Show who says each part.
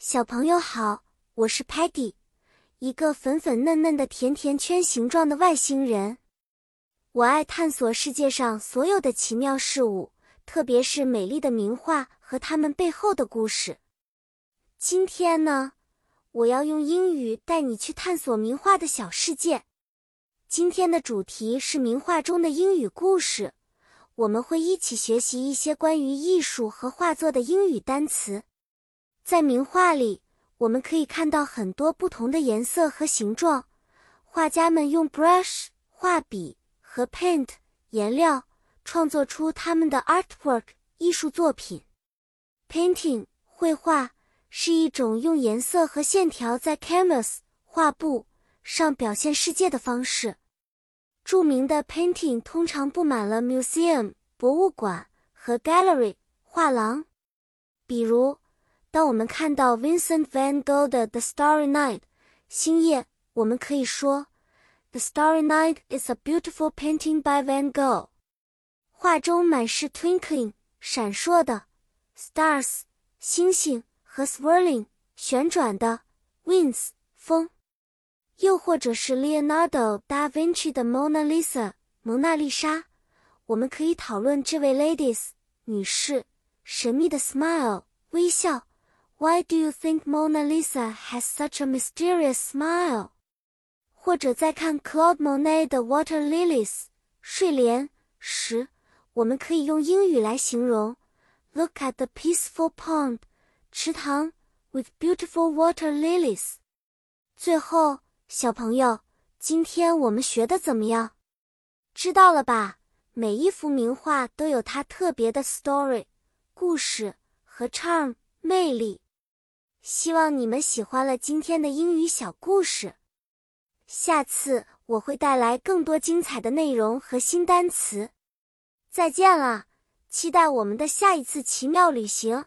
Speaker 1: 小朋友好，我是 Patty，一个粉粉嫩嫩的甜甜圈形状的外星人。我爱探索世界上所有的奇妙事物，特别是美丽的名画和它们背后的故事。今天呢，我要用英语带你去探索名画的小世界。今天的主题是名画中的英语故事，我们会一起学习一些关于艺术和画作的英语单词。在名画里，我们可以看到很多不同的颜色和形状。画家们用 brush 画笔和 paint 颜料创作出他们的 artwork 艺术作品。painting 绘画是一种用颜色和线条在 canvas 画布上表现世界的方式。著名的 painting 通常布满了 museum 博物馆和 gallery 画廊，比如。当我们看到 Vincent van Gogh 的《The Starry Night》星夜，我们可以说，The Starry Night is a beautiful painting by Van Gogh。画中满是 twinkling 闪烁的 stars 星星和 swirling 旋转的 winds 风。又或者是 Leonardo da Vinci 的《Mona Lisa》蒙娜丽莎，我们可以讨论这位 ladies 女士神秘的 smile 微笑。Why do you think Mona Lisa has such a mysterious smile？或者再看 Claude Monet 的 Water Lilies 睡莲时，我们可以用英语来形容：Look at the peaceful pond，池塘 with beautiful water lilies。最后，小朋友，今天我们学的怎么样？知道了吧？每一幅名画都有它特别的 story 故事和 charm 魅力。希望你们喜欢了今天的英语小故事，下次我会带来更多精彩的内容和新单词。再见了，期待我们的下一次奇妙旅行。